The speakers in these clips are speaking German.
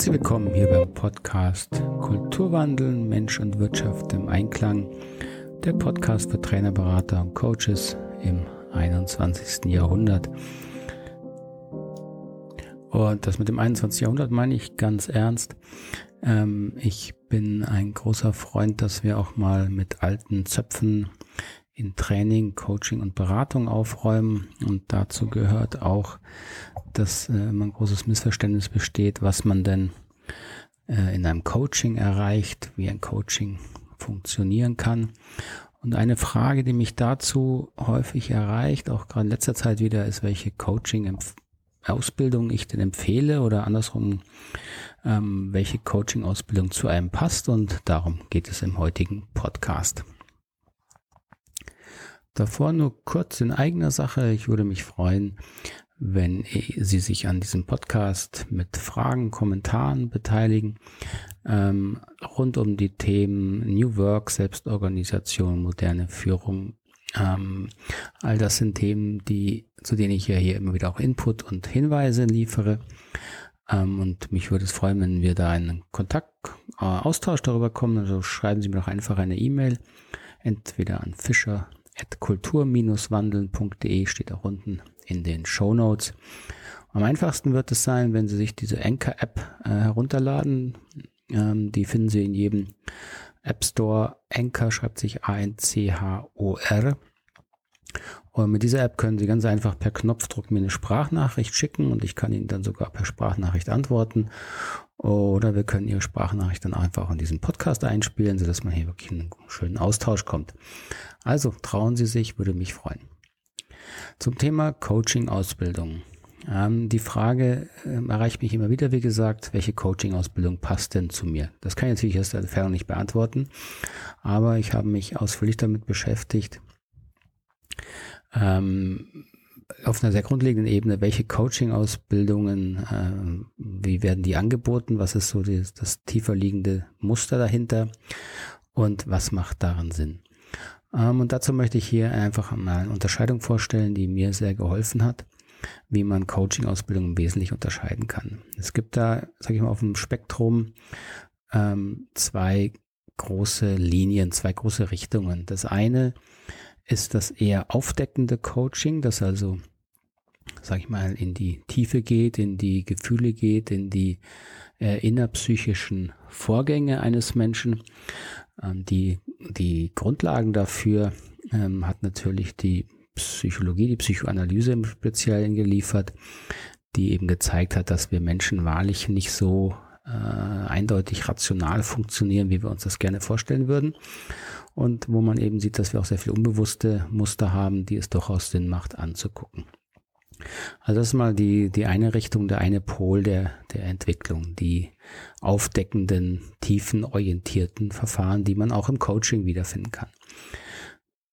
Herzlich willkommen hier beim Podcast Kulturwandel, Mensch und Wirtschaft im Einklang. Der Podcast für Trainer, Berater und Coaches im 21. Jahrhundert. Und das mit dem 21. Jahrhundert meine ich ganz ernst. Ähm, ich bin ein großer Freund, dass wir auch mal mit alten Zöpfen in Training, Coaching und Beratung aufräumen. Und dazu gehört auch, dass äh, immer ein großes Missverständnis besteht, was man denn äh, in einem Coaching erreicht, wie ein Coaching funktionieren kann. Und eine Frage, die mich dazu häufig erreicht, auch gerade in letzter Zeit wieder, ist, welche Coaching-Ausbildung ich denn empfehle oder andersrum, ähm, welche Coaching-Ausbildung zu einem passt. Und darum geht es im heutigen Podcast. Davor nur kurz in eigener Sache. Ich würde mich freuen, wenn Sie sich an diesem Podcast mit Fragen, Kommentaren beteiligen, ähm, rund um die Themen New Work, Selbstorganisation, moderne Führung. Ähm, all das sind Themen, die, zu denen ich ja hier immer wieder auch Input und Hinweise liefere. Ähm, und mich würde es freuen, wenn wir da einen Kontakt, äh, Austausch darüber kommen. Also schreiben Sie mir doch einfach eine E-Mail, entweder an Fischer kultur-wandeln.de steht auch unten in den Show Notes. Am einfachsten wird es sein, wenn Sie sich diese Anchor-App äh, herunterladen. Ähm, die finden Sie in jedem App Store. Anchor schreibt sich A-N-C-H-O-R. Und mit dieser App können Sie ganz einfach per Knopfdruck mir eine Sprachnachricht schicken und ich kann Ihnen dann sogar per Sprachnachricht antworten. Oder wir können Ihre Sprachnachricht dann einfach in diesen Podcast einspielen, sodass man hier wirklich in einen schönen Austausch kommt. Also trauen Sie sich, würde mich freuen. Zum Thema Coaching-Ausbildung. Ähm, die Frage äh, erreicht mich immer wieder, wie gesagt, welche Coaching-Ausbildung passt denn zu mir? Das kann ich natürlich aus der Entfernung nicht beantworten, aber ich habe mich ausführlich damit beschäftigt, ähm, auf einer sehr grundlegenden Ebene, welche Coaching-Ausbildungen, äh, wie werden die angeboten, was ist so das, das tiefer liegende Muster dahinter und was macht daran Sinn? Ähm, und dazu möchte ich hier einfach mal eine Unterscheidung vorstellen, die mir sehr geholfen hat, wie man Coaching-Ausbildungen wesentlich unterscheiden kann. Es gibt da, sage ich mal, auf dem Spektrum ähm, zwei große Linien, zwei große Richtungen. Das eine ist das eher aufdeckende Coaching, das also, sag ich mal, in die Tiefe geht, in die Gefühle geht, in die äh, innerpsychischen Vorgänge eines Menschen. Ähm, die, die Grundlagen dafür ähm, hat natürlich die Psychologie, die Psychoanalyse im Speziellen geliefert, die eben gezeigt hat, dass wir Menschen wahrlich nicht so äh, eindeutig rational funktionieren, wie wir uns das gerne vorstellen würden. Und wo man eben sieht, dass wir auch sehr viel unbewusste Muster haben, die es durchaus Sinn macht anzugucken. Also das ist mal die, die eine Richtung, der eine Pol der, der Entwicklung, die aufdeckenden, tiefenorientierten Verfahren, die man auch im Coaching wiederfinden kann.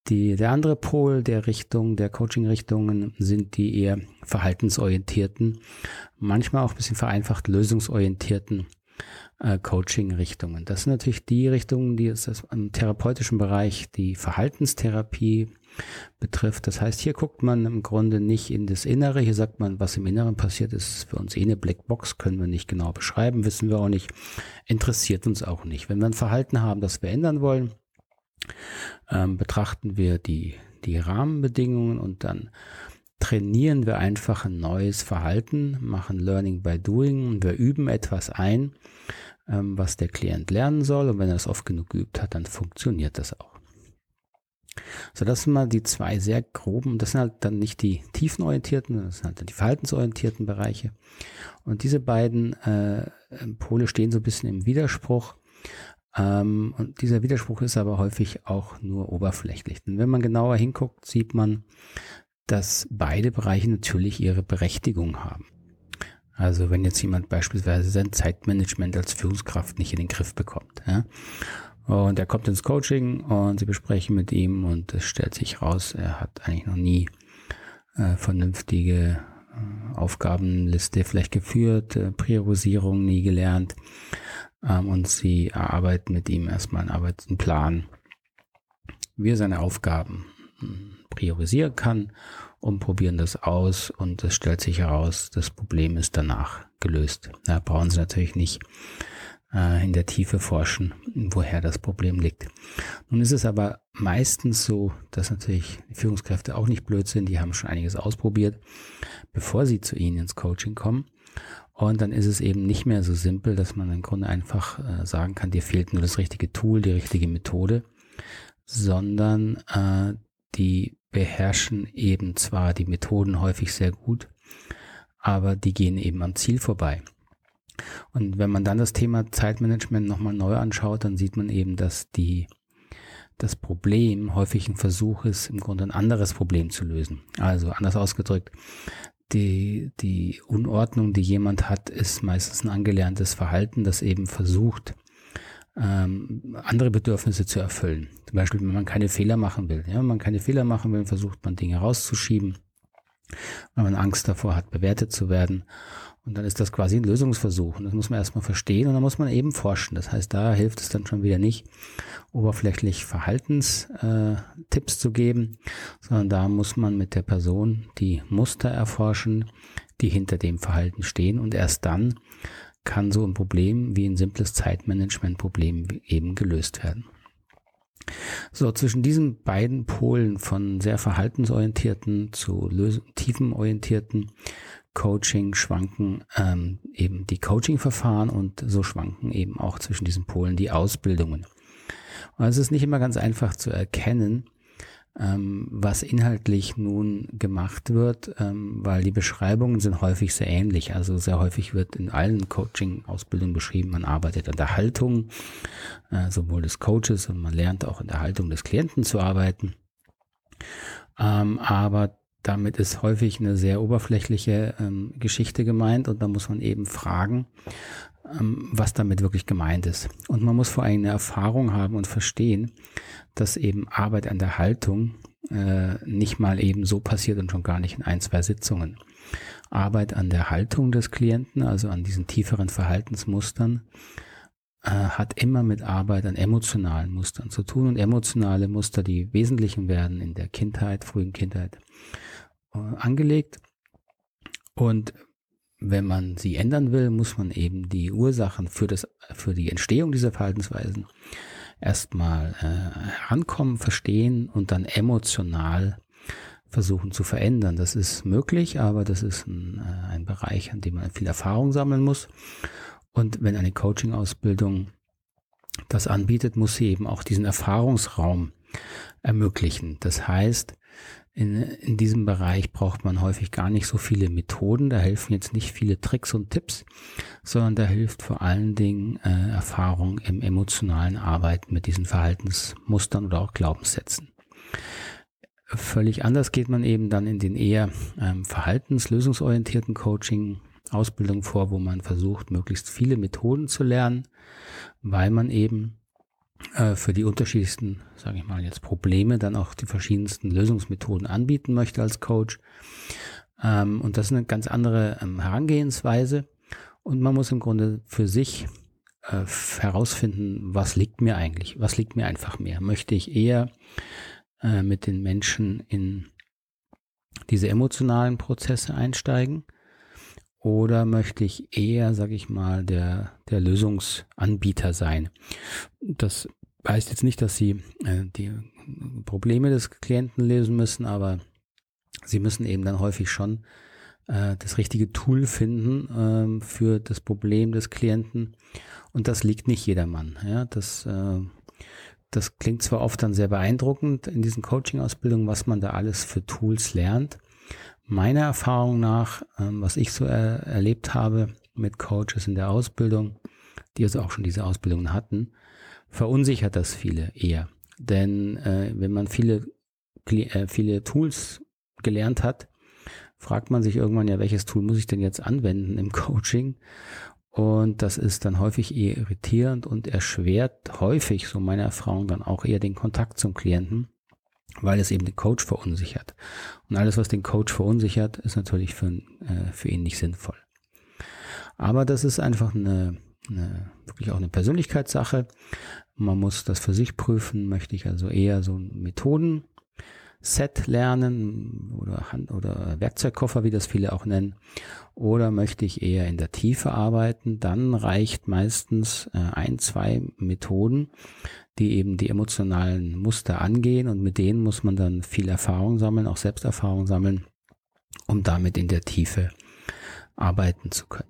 Die, der andere Pol der Richtung, der Coaching-Richtungen sind die eher verhaltensorientierten, manchmal auch ein bisschen vereinfacht lösungsorientierten äh, Coaching-Richtungen. Das sind natürlich die Richtungen, die es im therapeutischen Bereich die Verhaltenstherapie betrifft. Das heißt, hier guckt man im Grunde nicht in das Innere. Hier sagt man, was im Inneren passiert, ist für uns eh eine Blackbox, können wir nicht genau beschreiben, wissen wir auch nicht, interessiert uns auch nicht. Wenn wir ein Verhalten haben, das wir ändern wollen, ähm, betrachten wir die, die Rahmenbedingungen und dann trainieren wir einfach ein neues Verhalten, machen Learning by Doing, wir üben etwas ein, ähm, was der Klient lernen soll und wenn er es oft genug geübt hat, dann funktioniert das auch. So, das sind mal die zwei sehr groben, das sind halt dann nicht die tiefenorientierten, das sind halt dann die verhaltensorientierten Bereiche. Und diese beiden äh, Pole stehen so ein bisschen im Widerspruch. Ähm, und dieser Widerspruch ist aber häufig auch nur oberflächlich. Denn wenn man genauer hinguckt, sieht man, dass beide Bereiche natürlich ihre Berechtigung haben. Also wenn jetzt jemand beispielsweise sein Zeitmanagement als Führungskraft nicht in den Griff bekommt, ja, und er kommt ins Coaching und sie besprechen mit ihm und es stellt sich raus, er hat eigentlich noch nie äh, vernünftige äh, Aufgabenliste vielleicht geführt, äh, Priorisierung nie gelernt ähm, und sie erarbeiten mit ihm erstmal einen Arbeitsplan, wie er seine Aufgaben priorisieren kann und probieren das aus und es stellt sich heraus, das Problem ist danach gelöst. Da brauchen Sie natürlich nicht äh, in der Tiefe forschen, woher das Problem liegt. Nun ist es aber meistens so, dass natürlich Führungskräfte auch nicht blöd sind, die haben schon einiges ausprobiert, bevor sie zu Ihnen ins Coaching kommen. Und dann ist es eben nicht mehr so simpel, dass man im Grunde einfach äh, sagen kann, dir fehlt nur das richtige Tool, die richtige Methode, sondern äh, die beherrschen eben zwar die Methoden häufig sehr gut, aber die gehen eben am Ziel vorbei. Und wenn man dann das Thema Zeitmanagement nochmal neu anschaut, dann sieht man eben, dass die, das Problem häufig ein Versuch ist, im Grunde ein anderes Problem zu lösen. Also anders ausgedrückt, die, die Unordnung, die jemand hat, ist meistens ein angelerntes Verhalten, das eben versucht, ähm, andere Bedürfnisse zu erfüllen. Zum Beispiel, wenn man keine Fehler machen will. Ja, wenn man keine Fehler machen will, versucht man Dinge rauszuschieben, wenn man Angst davor hat, bewertet zu werden. Und dann ist das quasi ein Lösungsversuch. Und das muss man erstmal verstehen und dann muss man eben forschen. Das heißt, da hilft es dann schon wieder nicht, oberflächlich Verhaltenstipps äh, zu geben, sondern da muss man mit der Person die Muster erforschen, die hinter dem Verhalten stehen. Und erst dann kann so ein Problem wie ein simples Zeitmanagement-Problem eben gelöst werden. So, zwischen diesen beiden Polen von sehr verhaltensorientierten zu tiefenorientierten Coaching schwanken ähm, eben die Coaching-Verfahren und so schwanken eben auch zwischen diesen Polen die Ausbildungen. Und es ist nicht immer ganz einfach zu erkennen, ähm, was inhaltlich nun gemacht wird, ähm, weil die Beschreibungen sind häufig sehr ähnlich. Also sehr häufig wird in allen Coaching-Ausbildungen beschrieben, man arbeitet an der Haltung, äh, sowohl des Coaches und man lernt auch in der Haltung des Klienten zu arbeiten. Ähm, aber damit ist häufig eine sehr oberflächliche ähm, Geschichte gemeint und da muss man eben fragen, ähm, was damit wirklich gemeint ist. Und man muss vor allem eine Erfahrung haben und verstehen, dass eben Arbeit an der Haltung äh, nicht mal eben so passiert und schon gar nicht in ein, zwei Sitzungen. Arbeit an der Haltung des Klienten, also an diesen tieferen Verhaltensmustern, äh, hat immer mit Arbeit an emotionalen Mustern zu tun und emotionale Muster, die wesentlichen werden in der Kindheit, frühen Kindheit äh, angelegt. Und wenn man sie ändern will, muss man eben die Ursachen für das, für die Entstehung dieser Verhaltensweisen erstmal äh, herankommen, verstehen und dann emotional versuchen zu verändern. Das ist möglich, aber das ist ein, äh, ein Bereich, an dem man viel Erfahrung sammeln muss. Und wenn eine Coaching-Ausbildung das anbietet, muss sie eben auch diesen Erfahrungsraum ermöglichen. Das heißt, in, in diesem Bereich braucht man häufig gar nicht so viele Methoden. Da helfen jetzt nicht viele Tricks und Tipps, sondern da hilft vor allen Dingen äh, Erfahrung im emotionalen Arbeiten mit diesen Verhaltensmustern oder auch Glaubenssätzen. Völlig anders geht man eben dann in den eher ähm, verhaltenslösungsorientierten Coaching Ausbildung vor, wo man versucht, möglichst viele Methoden zu lernen, weil man eben äh, für die unterschiedlichsten, sage ich mal jetzt, Probleme dann auch die verschiedensten Lösungsmethoden anbieten möchte als Coach. Ähm, und das ist eine ganz andere ähm, Herangehensweise. Und man muss im Grunde für sich äh, herausfinden, was liegt mir eigentlich, was liegt mir einfach mehr. Möchte ich eher äh, mit den Menschen in diese emotionalen Prozesse einsteigen? Oder möchte ich eher, sage ich mal, der, der Lösungsanbieter sein? Das heißt jetzt nicht, dass Sie äh, die Probleme des Klienten lösen müssen, aber Sie müssen eben dann häufig schon äh, das richtige Tool finden äh, für das Problem des Klienten. Und das liegt nicht jedermann. Ja, das, äh, das klingt zwar oft dann sehr beeindruckend in diesen Coaching-Ausbildungen, was man da alles für Tools lernt meiner Erfahrung nach, ähm, was ich so er erlebt habe mit Coaches in der Ausbildung, die also auch schon diese Ausbildungen hatten, verunsichert das viele eher. Denn äh, wenn man viele, äh, viele Tools gelernt hat, fragt man sich irgendwann ja, welches Tool muss ich denn jetzt anwenden im Coaching? Und das ist dann häufig eher irritierend und erschwert häufig, so meine Erfahrung, dann auch eher den Kontakt zum Klienten weil es eben den Coach verunsichert. Und alles, was den Coach verunsichert, ist natürlich für, äh, für ihn nicht sinnvoll. Aber das ist einfach eine, eine, wirklich auch eine Persönlichkeitssache. Man muss das für sich prüfen. Möchte ich also eher so ein Methodenset Set lernen oder Hand oder Werkzeugkoffer, wie das viele auch nennen, oder möchte ich eher in der Tiefe arbeiten, dann reicht meistens äh, ein, zwei Methoden, die eben die emotionalen Muster angehen und mit denen muss man dann viel Erfahrung sammeln, auch Selbsterfahrung sammeln, um damit in der Tiefe arbeiten zu können.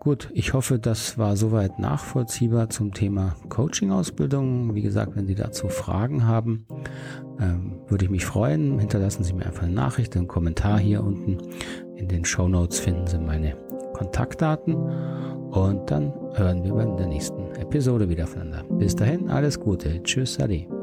Gut, ich hoffe, das war soweit nachvollziehbar zum Thema Coaching-Ausbildung. Wie gesagt, wenn Sie dazu Fragen haben, ähm, würde ich mich freuen. Hinterlassen Sie mir einfach eine Nachricht, einen Kommentar hier unten. In den Show Notes finden Sie meine Kontaktdaten. Und dann hören wir bei der nächsten Episode wieder voneinander. Bis dahin, alles Gute. Tschüss, Ade.